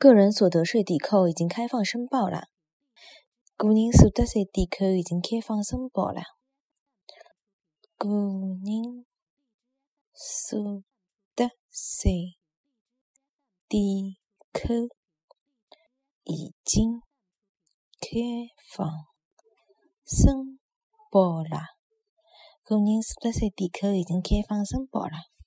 个人所得税抵扣已经开放申报了。个人所得税抵扣已经开放申报了。个人所得税抵扣已经开放申报了。个人所得税抵扣已经开放申报了。